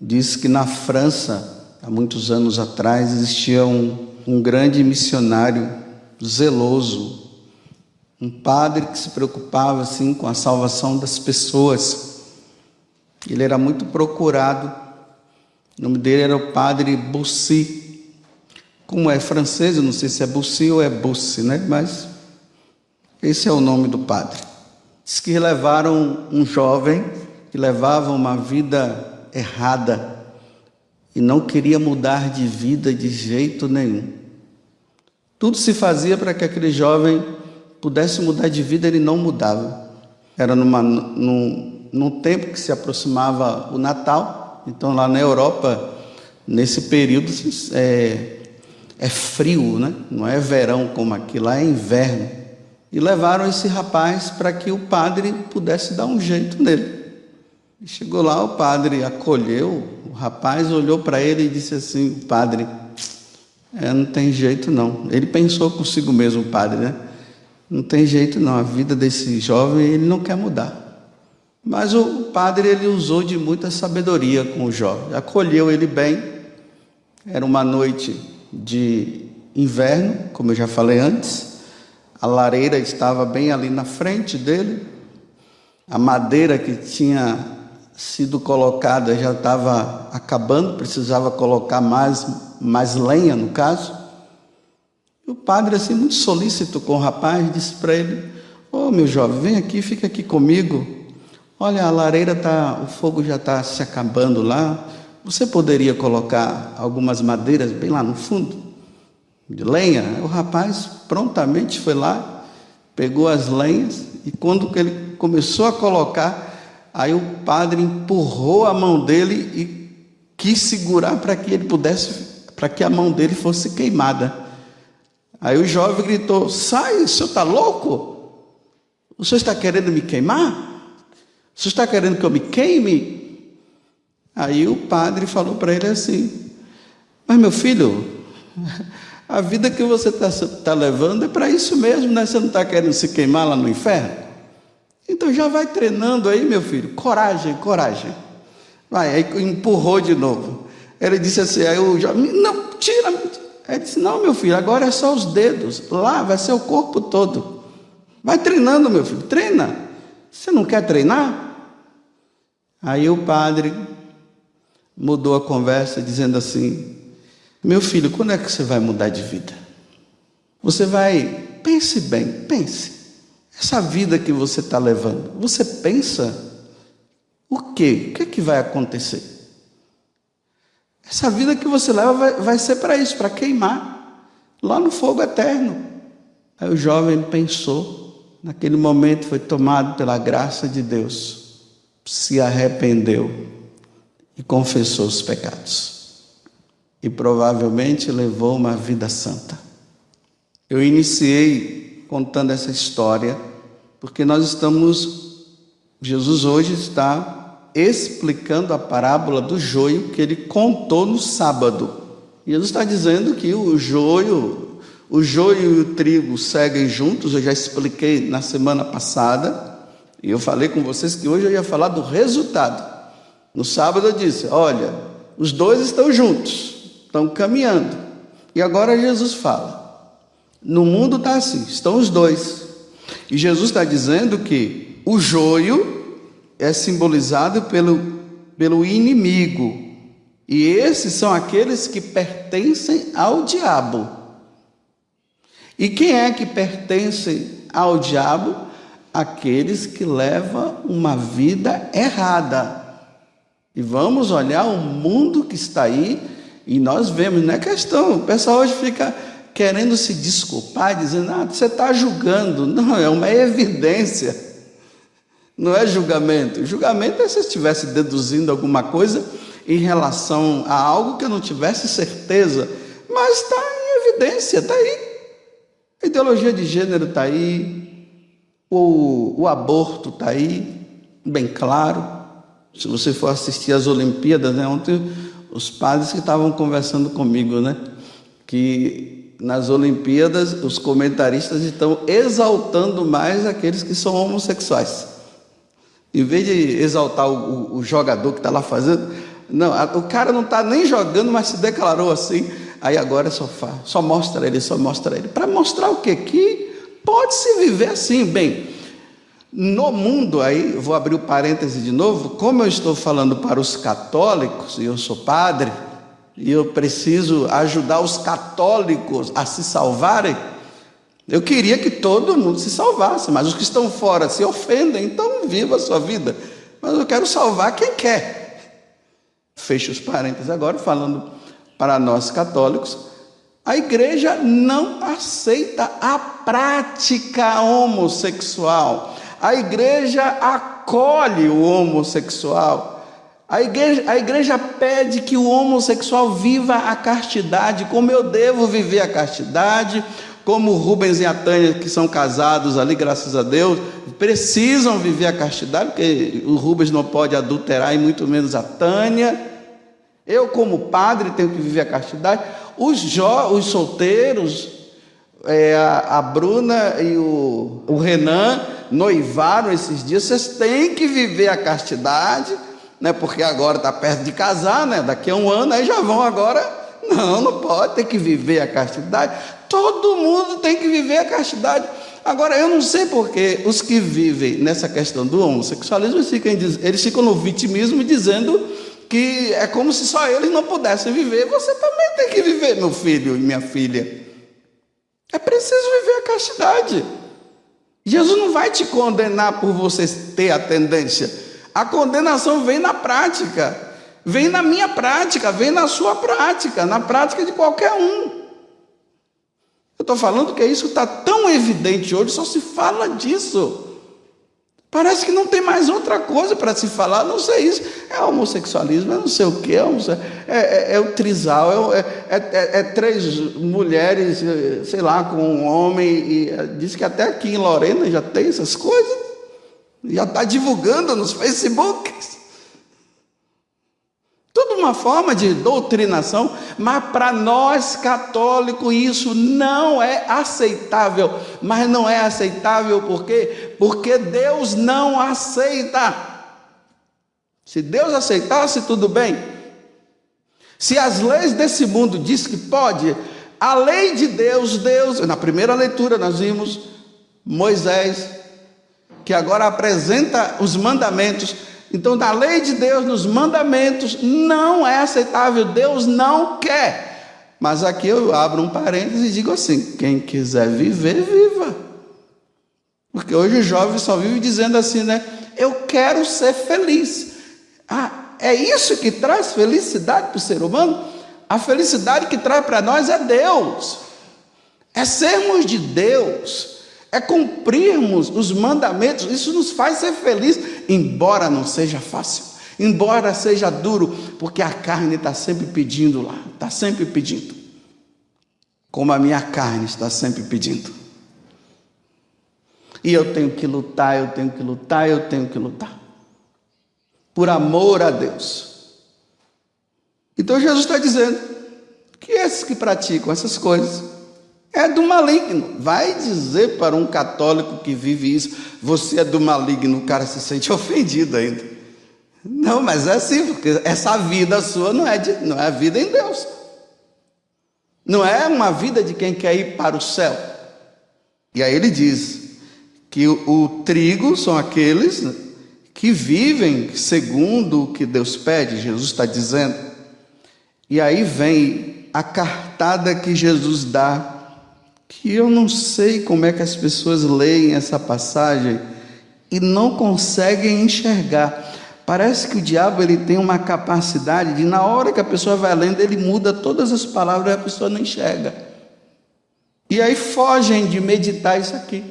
diz que na França, há muitos anos atrás, existia um, um grande missionário zeloso, um padre que se preocupava assim com a salvação das pessoas. Ele era muito procurado. O nome dele era o padre Bussy. Como é francês, eu não sei se é Bussy ou é Bussy, né? Mas esse é o nome do padre. Diz que levaram um jovem que levava uma vida errada e não queria mudar de vida de jeito nenhum. Tudo se fazia para que aquele jovem pudesse mudar de vida, ele não mudava. Era numa, num, num tempo que se aproximava o Natal, então lá na Europa, nesse período, é, é frio, né? não é verão como aqui, lá é inverno. E levaram esse rapaz para que o padre pudesse dar um jeito nele. Chegou lá, o padre acolheu, o rapaz olhou para ele e disse assim: Padre, é, não tem jeito não. Ele pensou consigo mesmo, o padre, né? Não tem jeito não, a vida desse jovem ele não quer mudar. Mas o padre ele usou de muita sabedoria com o jovem, acolheu ele bem. Era uma noite de inverno, como eu já falei antes. A lareira estava bem ali na frente dele. A madeira que tinha sido colocada já estava acabando, precisava colocar mais, mais lenha no caso. E o padre, assim, muito solícito com o rapaz, disse para ele: Ô oh, meu jovem, vem aqui, fica aqui comigo. Olha, a lareira tá, o fogo já está se acabando lá. Você poderia colocar algumas madeiras bem lá no fundo, de lenha? O rapaz prontamente foi lá, pegou as lenhas e quando ele começou a colocar, aí o padre empurrou a mão dele e quis segurar para que ele pudesse, para que a mão dele fosse queimada. Aí o jovem gritou: Sai, o senhor está louco? O senhor está querendo me queimar? O senhor está querendo que eu me queime? Aí o padre falou para ele assim: Mas meu filho, a vida que você está tá levando é para isso mesmo, né? Você não está querendo se queimar lá no inferno? Então já vai treinando aí, meu filho. Coragem, coragem. Vai, aí empurrou de novo. Ele disse assim: Aí o jovem, não, tira. Ele disse: Não, meu filho, agora é só os dedos. Lá vai ser o corpo todo. Vai treinando, meu filho, treina. Você não quer treinar? Aí o padre mudou a conversa, dizendo assim: Meu filho, quando é que você vai mudar de vida? Você vai, pense bem, pense. Essa vida que você está levando, você pensa o quê? O que, é que vai acontecer? Essa vida que você leva vai, vai ser para isso, para queimar, lá no fogo eterno. Aí o jovem pensou, naquele momento foi tomado pela graça de Deus, se arrependeu e confessou os pecados. E provavelmente levou uma vida santa. Eu iniciei contando essa história porque nós estamos, Jesus hoje está explicando a parábola do joio que ele contou no sábado. Ele está dizendo que o joio, o joio e o trigo seguem juntos, eu já expliquei na semana passada, e eu falei com vocês que hoje eu ia falar do resultado. No sábado eu disse: olha, os dois estão juntos, estão caminhando. E agora Jesus fala: no mundo está assim, estão os dois. E Jesus está dizendo que o joio é simbolizado pelo, pelo inimigo. E esses são aqueles que pertencem ao diabo. E quem é que pertence ao diabo? Aqueles que levam uma vida errada. E vamos olhar o mundo que está aí e nós vemos, não é questão. O pessoal hoje fica querendo se desculpar, dizendo, ah, você está julgando. Não, é uma evidência. Não é julgamento. Julgamento é se eu estivesse deduzindo alguma coisa em relação a algo que eu não tivesse certeza, mas está em evidência, está aí. A ideologia de gênero está aí, o, o aborto está aí, bem claro. Se você for assistir às Olimpíadas, né, ontem os padres que estavam conversando comigo, né, que nas Olimpíadas os comentaristas estão exaltando mais aqueles que são homossexuais. Em vez de exaltar o, o jogador que está lá fazendo, Não, o cara não está nem jogando, mas se declarou assim. Aí agora é sofá. Só mostra ele, só mostra ele. Para mostrar o quê? Que pode-se viver assim. Bem, no mundo aí, vou abrir o parêntese de novo, como eu estou falando para os católicos, e eu sou padre, e eu preciso ajudar os católicos a se salvarem, eu queria que todo mundo se salvasse, mas os que estão fora se ofendem, então viva a sua vida. Mas eu quero salvar quem quer. Fecho os parênteses agora, falando para nós católicos. A igreja não aceita a prática homossexual. A igreja acolhe o homossexual. A igreja, a igreja pede que o homossexual viva a castidade, como eu devo viver a castidade, como Rubens e a Tânia, que são casados ali, graças a Deus, precisam viver a castidade, porque o Rubens não pode adulterar e muito menos a Tânia. Eu, como padre, tenho que viver a castidade. Os, jo, os solteiros, é, a, a, Bruna e o, o Renan noivaram esses dias, vocês têm que viver a castidade, né? porque agora está perto de casar, né? daqui a um ano, aí já vão agora. Não, não pode, ter que viver a castidade. Todo mundo tem que viver a castidade. Agora, eu não sei porque os que vivem nessa questão do homossexualismo, eles ficam, eles ficam no vitimismo dizendo que é como se só eles não pudessem viver. Você também tem que viver, meu filho e minha filha. É preciso viver a castidade. Jesus não vai te condenar por você ter a tendência. A condenação vem na prática. Vem na minha prática, vem na sua prática, na prática de qualquer um. Eu estou falando que isso está tão evidente hoje, só se fala disso. Parece que não tem mais outra coisa para se falar, não sei isso. É homossexualismo, é não sei o que, é, é, é, é, o trisal, é, é, é, é, três mulheres, sei lá, com um homem. E diz que até aqui em Lorena já tem essas coisas. Já está divulgando nos Facebooks. Tudo uma forma de doutrinação, mas para nós católicos isso não é aceitável. Mas não é aceitável por quê? Porque Deus não aceita. Se Deus aceitasse, tudo bem. Se as leis desse mundo diz que pode, a lei de Deus, Deus, na primeira leitura nós vimos Moisés, que agora apresenta os mandamentos então, na lei de Deus, nos mandamentos, não é aceitável, Deus não quer. Mas aqui eu abro um parênteses e digo assim: quem quiser viver, viva. Porque hoje o jovem só vive dizendo assim, né? Eu quero ser feliz. Ah, é isso que traz felicidade para o ser humano? A felicidade que traz para nós é Deus, é sermos de Deus é cumprirmos os mandamentos, isso nos faz ser felizes, embora não seja fácil, embora seja duro, porque a carne está sempre pedindo lá, está sempre pedindo, como a minha carne está sempre pedindo. E eu tenho que lutar, eu tenho que lutar, eu tenho que lutar, por amor a Deus. Então Jesus está dizendo que esses que praticam essas coisas, é do maligno. Vai dizer para um católico que vive isso, você é do maligno, o cara se sente ofendido ainda. Não, mas é assim, porque essa vida sua não é, de, não é a vida em Deus. Não é uma vida de quem quer ir para o céu. E aí ele diz que o, o trigo são aqueles que vivem segundo o que Deus pede, Jesus está dizendo. E aí vem a cartada que Jesus dá que eu não sei como é que as pessoas leem essa passagem e não conseguem enxergar. Parece que o diabo ele tem uma capacidade de, na hora que a pessoa vai lendo, ele muda todas as palavras e a pessoa não enxerga. E aí fogem de meditar isso aqui.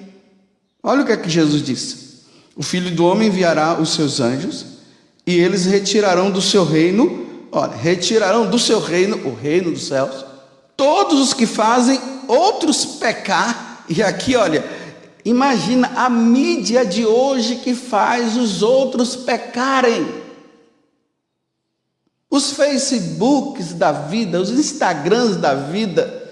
Olha o que é que Jesus disse: O filho do homem enviará os seus anjos e eles retirarão do seu reino, olha, retirarão do seu reino, o reino dos céus, todos os que fazem outros pecar, e aqui, olha, imagina a mídia de hoje que faz os outros pecarem. Os Facebooks da vida, os Instagrams da vida,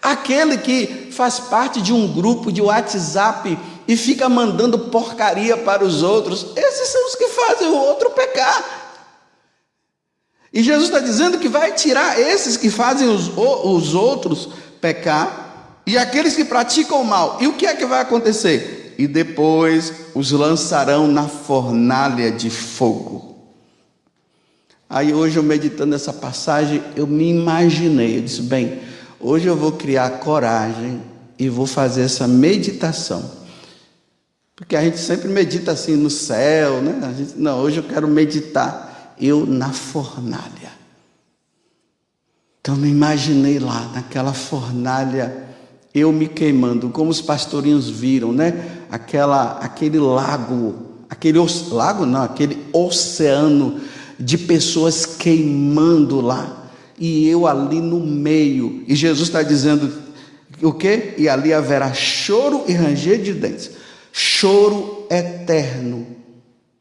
aquele que faz parte de um grupo de WhatsApp e fica mandando porcaria para os outros, esses são os que fazem o outro pecar. E Jesus está dizendo que vai tirar esses que fazem os, os outros pecar e aqueles que praticam o mal. E o que é que vai acontecer? E depois os lançarão na fornalha de fogo. Aí hoje eu meditando essa passagem, eu me imaginei, eu disse, bem, hoje eu vou criar coragem e vou fazer essa meditação. Porque a gente sempre medita assim no céu, né? Gente, não, hoje eu quero meditar eu na fornalha. Então me imaginei lá naquela fornalha, eu me queimando, como os pastorinhos viram, né? Aquela, aquele lago, aquele lago não, aquele oceano de pessoas queimando lá, e eu ali no meio, e Jesus está dizendo o que? E ali haverá choro e ranger de dentes, choro eterno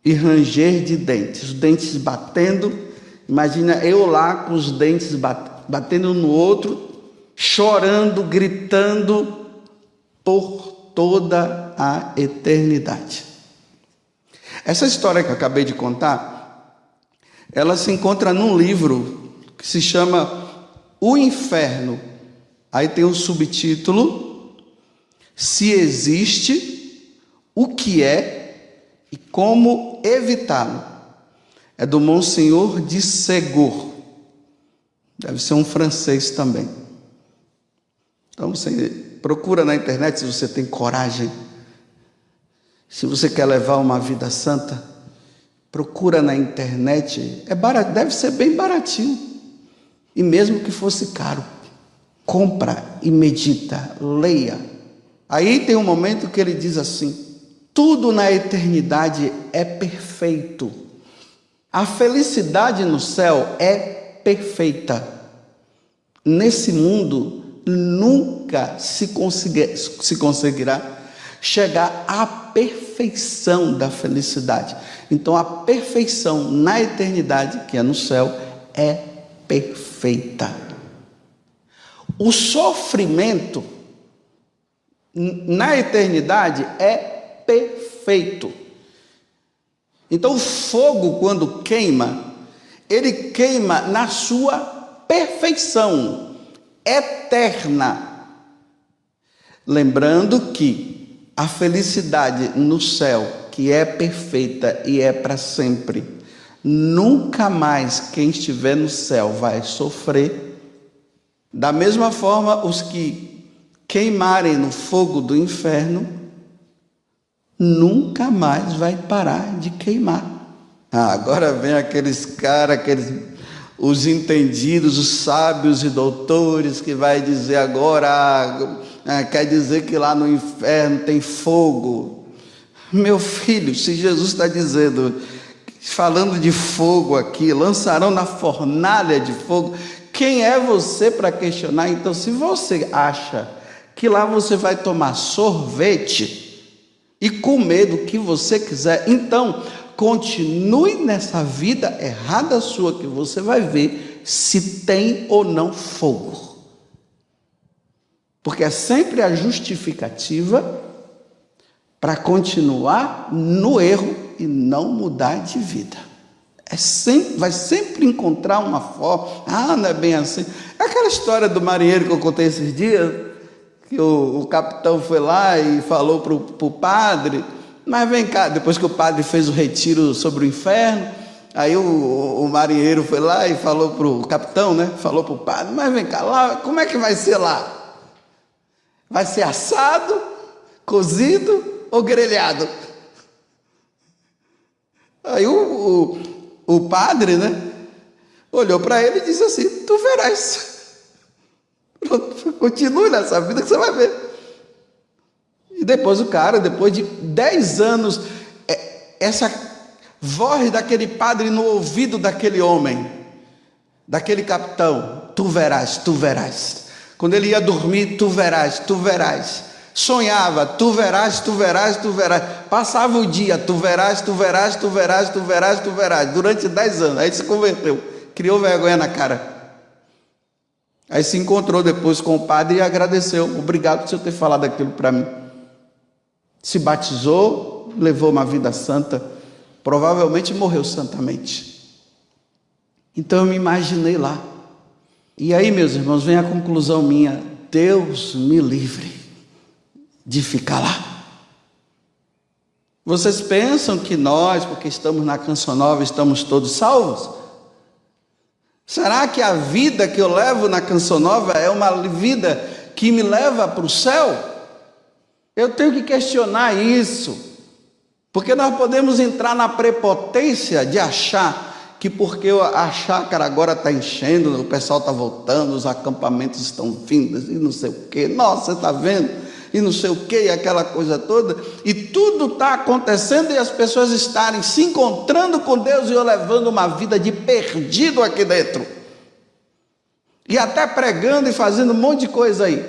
e ranger de dentes, os dentes batendo. Imagina eu lá com os dentes batendo no outro, chorando, gritando por toda a eternidade. Essa história que eu acabei de contar ela se encontra num livro que se chama O Inferno. Aí tem o um subtítulo: Se existe, o que é e como evitá-lo. É do Monsenhor de Segur. Deve ser um francês também. Então você procura na internet se você tem coragem. Se você quer levar uma vida santa, procura na internet, é barato, deve ser bem baratinho. E mesmo que fosse caro, compra e medita, leia. Aí tem um momento que ele diz assim: tudo na eternidade é perfeito. A felicidade no céu é perfeita. Nesse mundo nunca se, conseguir, se conseguirá chegar à perfeição da felicidade. Então a perfeição na eternidade, que é no céu, é perfeita. O sofrimento na eternidade é perfeito. Então o fogo, quando queima, ele queima na sua perfeição eterna. Lembrando que a felicidade no céu que é perfeita e é para sempre. Nunca mais quem estiver no céu vai sofrer. Da mesma forma, os que queimarem no fogo do inferno, nunca mais vai parar de queimar. Ah, agora vem aqueles caras, aqueles os entendidos, os sábios e doutores que vai dizer agora, ah, quer dizer que lá no inferno tem fogo. Meu filho, se Jesus está dizendo, falando de fogo aqui, lançarão na fornalha de fogo, quem é você para questionar? Então, se você acha que lá você vai tomar sorvete e comer do que você quiser, então continue nessa vida errada sua que você vai ver se tem ou não fogo. Porque é sempre a justificativa para continuar no erro e não mudar de vida. É sempre, vai sempre encontrar uma forma. Ah, não é bem assim. É aquela história do marinheiro que eu contei esses dias, que o, o capitão foi lá e falou para o padre, mas vem cá, depois que o padre fez o retiro sobre o inferno, aí o, o marinheiro foi lá e falou para o capitão, né? Falou para o padre, mas vem cá, lá, como é que vai ser lá? Vai ser assado, cozido ou grelhado? Aí o, o, o padre, né? Olhou para ele e disse assim: Tu verás. Continue nessa vida que você vai ver. E depois o cara, depois de dez anos, é, essa voz daquele padre no ouvido daquele homem, daquele capitão: Tu verás, tu verás. Quando ele ia dormir, tu verás, tu verás. Sonhava, tu verás, tu verás, tu verás. Passava o dia, tu verás, tu verás, tu verás, tu verás, tu verás. Durante dez anos. Aí se converteu. Criou vergonha na cara. Aí se encontrou depois com o padre e agradeceu. Obrigado por você ter falado aquilo para mim. Se batizou, levou uma vida santa. Provavelmente morreu santamente. Então eu me imaginei lá. E aí, meus irmãos, vem a conclusão minha: Deus me livre de ficar lá. Vocês pensam que nós, porque estamos na Canção Nova, estamos todos salvos? Será que a vida que eu levo na Canção Nova é uma vida que me leva para o céu? Eu tenho que questionar isso, porque nós podemos entrar na prepotência de achar que porque a chácara agora está enchendo, o pessoal está voltando, os acampamentos estão vindo, e não sei o quê. Nossa, você está vendo? E não sei o quê, e aquela coisa toda. E tudo está acontecendo e as pessoas estarem se encontrando com Deus e eu levando uma vida de perdido aqui dentro. E até pregando e fazendo um monte de coisa aí.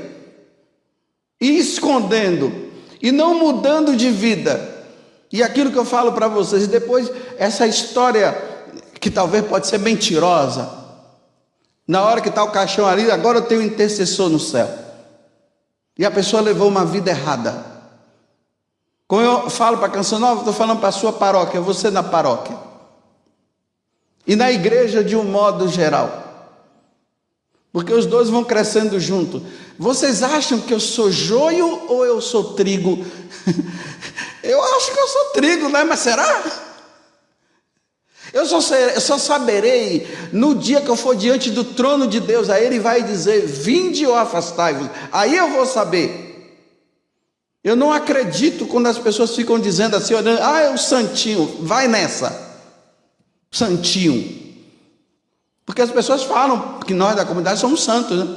E escondendo. E não mudando de vida. E aquilo que eu falo para vocês, depois essa história que talvez pode ser mentirosa. Na hora que está o caixão ali, agora eu tenho um intercessor no céu. E a pessoa levou uma vida errada. Como eu falo para a canção nova, estou falando para a sua paróquia, você na paróquia. E na igreja de um modo geral. Porque os dois vão crescendo junto. Vocês acham que eu sou joio ou eu sou trigo? eu acho que eu sou trigo, né? Mas será? Eu só, eu só saberei no dia que eu for diante do trono de Deus, aí Ele vai dizer: Vinde ou afastai-vos. Aí eu vou saber. Eu não acredito quando as pessoas ficam dizendo assim, olhando, ah, é o santinho, vai nessa. Santinho. Porque as pessoas falam que nós da comunidade somos santos, né?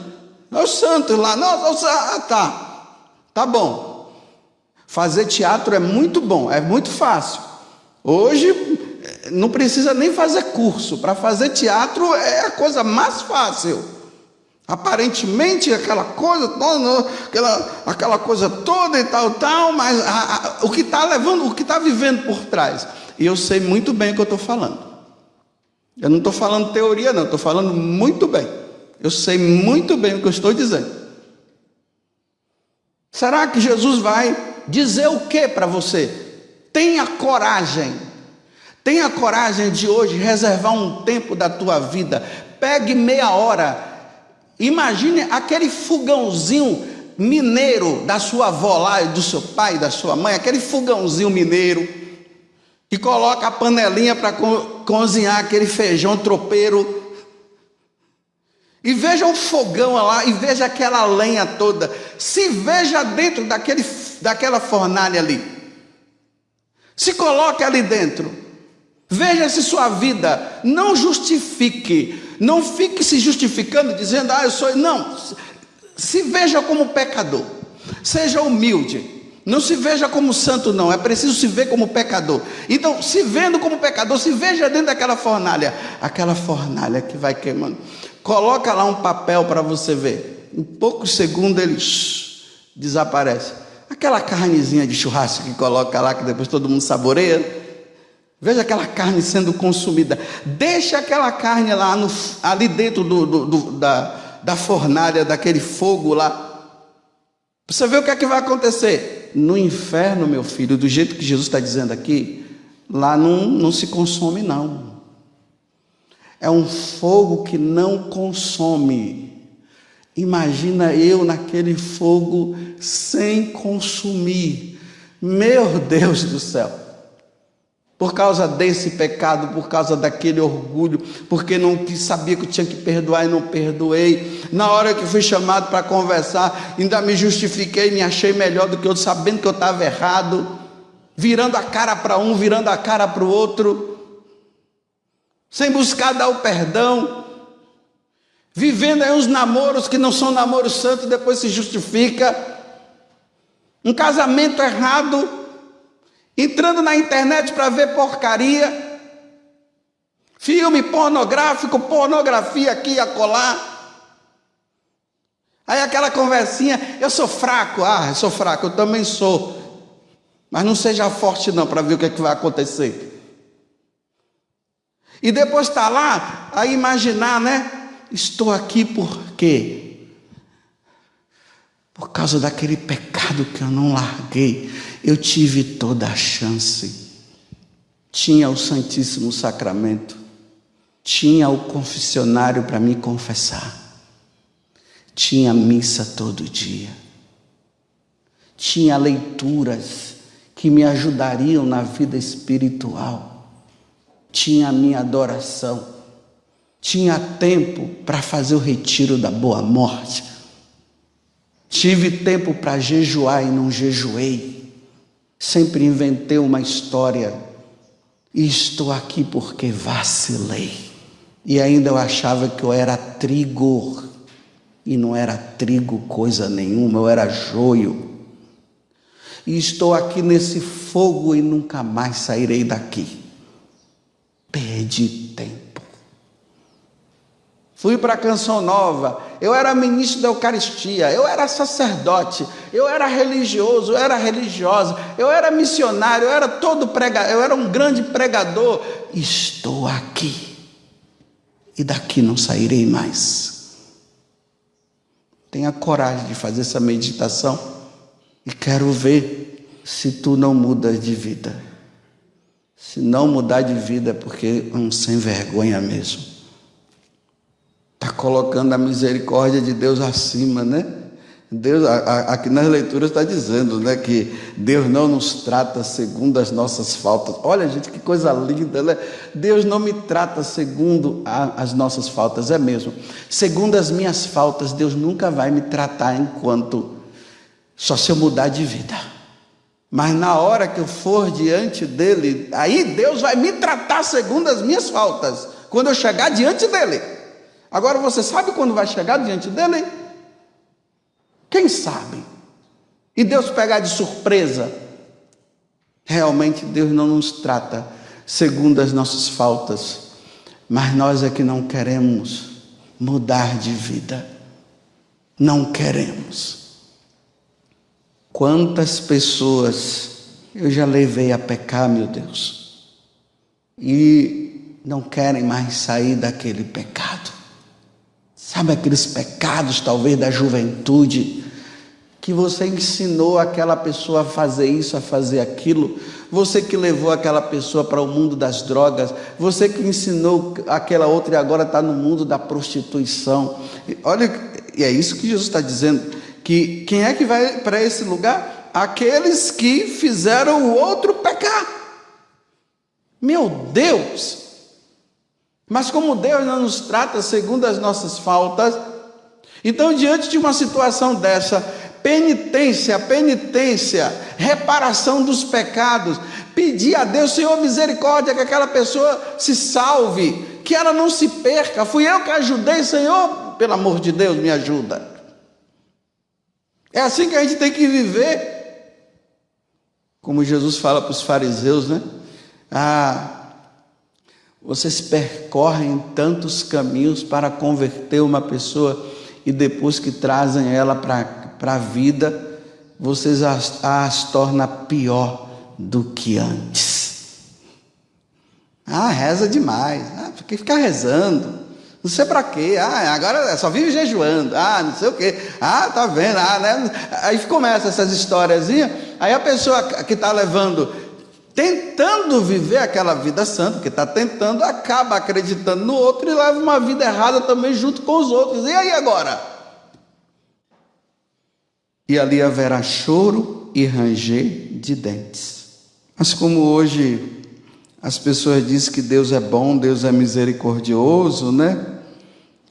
Nós santos lá, nós, ah, tá, tá bom. Fazer teatro é muito bom, é muito fácil. Hoje não precisa nem fazer curso. Para fazer teatro é a coisa mais fácil. Aparentemente aquela coisa, aquela, aquela coisa toda e tal, tal, mas a, a, o que está levando, o que está vivendo por trás. E eu sei muito bem o que eu estou falando. Eu não estou falando teoria, não, estou falando muito bem. Eu sei muito bem o que eu estou dizendo. Será que Jesus vai dizer o que para você? Tenha coragem Tenha coragem de hoje reservar um tempo da tua vida. Pegue meia hora. Imagine aquele fogãozinho mineiro da sua avó lá, do seu pai, da sua mãe, aquele fogãozinho mineiro que coloca a panelinha para co cozinhar aquele feijão tropeiro. E veja o fogão lá e veja aquela lenha toda. Se veja dentro daquele, daquela fornalha ali. Se coloque ali dentro. Veja se sua vida não justifique, não fique se justificando dizendo, ah, eu sou. Não, se veja como pecador, seja humilde, não se veja como santo, não, é preciso se ver como pecador. Então, se vendo como pecador, se veja dentro daquela fornalha, aquela fornalha que vai queimando. Coloca lá um papel para você ver. Em poucos segundos ele desaparece. Aquela carnezinha de churrasco que coloca lá, que depois todo mundo saboreia. Veja aquela carne sendo consumida. Deixa aquela carne lá no, ali dentro do, do, do, da, da fornalha, daquele fogo lá. Você vê o que é que vai acontecer? No inferno, meu filho, do jeito que Jesus está dizendo aqui, lá não, não se consome, não. É um fogo que não consome. Imagina eu naquele fogo sem consumir. Meu Deus do céu. Por causa desse pecado, por causa daquele orgulho, porque não sabia que tinha que perdoar e não perdoei. Na hora que fui chamado para conversar, ainda me justifiquei, me achei melhor do que eu, sabendo que eu estava errado, virando a cara para um, virando a cara para o outro, sem buscar dar o perdão, vivendo aí uns namoros que não são namoros santos, depois se justifica, um casamento errado entrando na internet para ver porcaria, filme pornográfico, pornografia aqui e acolá. Aí aquela conversinha, eu sou fraco, ah, eu sou fraco, eu também sou. Mas não seja forte não para ver o que, é que vai acontecer. E depois está lá a imaginar, né? Estou aqui por quê? Por causa daquele pecado que eu não larguei. Eu tive toda a chance. Tinha o Santíssimo Sacramento. tinha o confessionário para me confessar, tinha missa todo dia, tinha leituras que me ajudariam na vida espiritual, tinha a minha adoração, tinha tempo para fazer o retiro da boa morte, tive tempo para jejuar e não jejuei, sempre inventei uma história e estou aqui porque vacilei. E ainda eu achava que eu era trigo, e não era trigo coisa nenhuma, eu era joio. E estou aqui nesse fogo e nunca mais sairei daqui. Perdi. Fui para a Canção Nova, eu era ministro da Eucaristia, eu era sacerdote, eu era religioso, eu era religiosa, eu era missionário, eu era todo pregador, eu era um grande pregador. Estou aqui e daqui não sairei mais. Tenha coragem de fazer essa meditação e quero ver se tu não mudas de vida. Se não mudar de vida é porque é um sem vergonha mesmo. Está colocando a misericórdia de Deus acima, né? Deus, aqui nas leituras está dizendo né, que Deus não nos trata segundo as nossas faltas. Olha, gente, que coisa linda, né? Deus não me trata segundo a, as nossas faltas, é mesmo. Segundo as minhas faltas, Deus nunca vai me tratar enquanto só se eu mudar de vida. Mas na hora que eu for diante dele, aí Deus vai me tratar segundo as minhas faltas, quando eu chegar diante dele. Agora você sabe quando vai chegar diante dele? Quem sabe? E Deus pegar de surpresa. Realmente Deus não nos trata segundo as nossas faltas, mas nós é que não queremos mudar de vida. Não queremos. Quantas pessoas eu já levei a pecar, meu Deus, e não querem mais sair daquele pecado. Sabe aqueles pecados, talvez, da juventude, que você ensinou aquela pessoa a fazer isso, a fazer aquilo, você que levou aquela pessoa para o mundo das drogas, você que ensinou aquela outra e agora está no mundo da prostituição. Olha, e é isso que Jesus está dizendo: que quem é que vai para esse lugar? Aqueles que fizeram o outro pecar. Meu Deus! Mas como Deus não nos trata segundo as nossas faltas, então diante de uma situação dessa, penitência, penitência, reparação dos pecados, pedir a Deus, Senhor, misericórdia, que aquela pessoa se salve, que ela não se perca. Fui eu que ajudei, Senhor, pelo amor de Deus, me ajuda. É assim que a gente tem que viver. Como Jesus fala para os fariseus, né? Ah, vocês percorrem tantos caminhos para converter uma pessoa e depois que trazem ela para a vida, vocês as, as torna pior do que antes. Ah, reza demais. Ah, que ficar rezando. Não sei para quê. Ah, agora só vive jejuando. Ah, não sei o quê. Ah, tá vendo? Ah, né? Aí começa essas historiazinhas. Aí a pessoa que está levando tentando viver aquela vida santa, que está tentando, acaba acreditando no outro e leva uma vida errada também junto com os outros. E aí agora? E ali haverá choro e ranger de dentes. Mas como hoje as pessoas dizem que Deus é bom, Deus é misericordioso, né?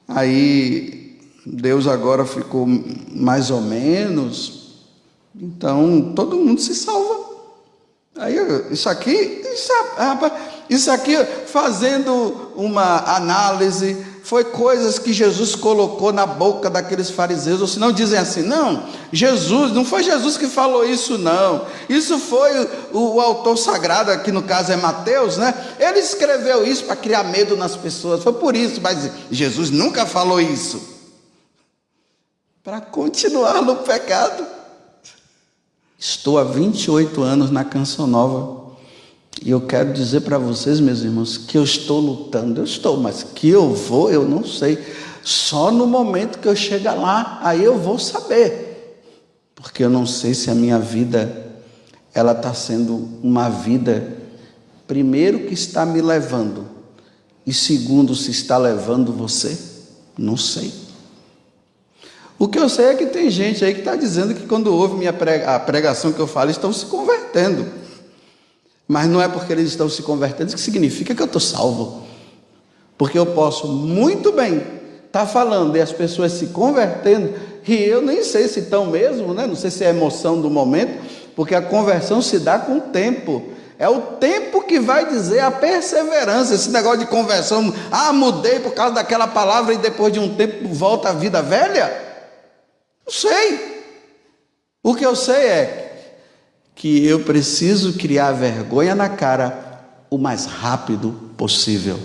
Aí Deus agora ficou mais ou menos. Então todo mundo se salva. Aí, isso aqui, isso, isso aqui, fazendo uma análise, foi coisas que Jesus colocou na boca daqueles fariseus, ou se não dizem assim, não, Jesus, não foi Jesus que falou isso, não. Isso foi o, o autor sagrado, aqui no caso é Mateus, né? Ele escreveu isso para criar medo nas pessoas, foi por isso, mas Jesus nunca falou isso. Para continuar no pecado. Estou há 28 anos na Canção Nova e eu quero dizer para vocês, meus irmãos, que eu estou lutando, eu estou, mas que eu vou, eu não sei. Só no momento que eu chegar lá, aí eu vou saber. Porque eu não sei se a minha vida ela está sendo uma vida primeiro que está me levando E segundo, se está levando você? Não sei. O que eu sei é que tem gente aí que está dizendo que quando ouve minha prega, a pregação que eu falo, estão se convertendo. Mas não é porque eles estão se convertendo que significa que eu estou salvo. Porque eu posso muito bem estar tá falando e as pessoas se convertendo, e eu nem sei se estão mesmo, né? não sei se é emoção do momento, porque a conversão se dá com o tempo. É o tempo que vai dizer a perseverança. Esse negócio de conversão, ah, mudei por causa daquela palavra e depois de um tempo volta à vida velha. Não sei. O que eu sei é que eu preciso criar vergonha na cara o mais rápido possível.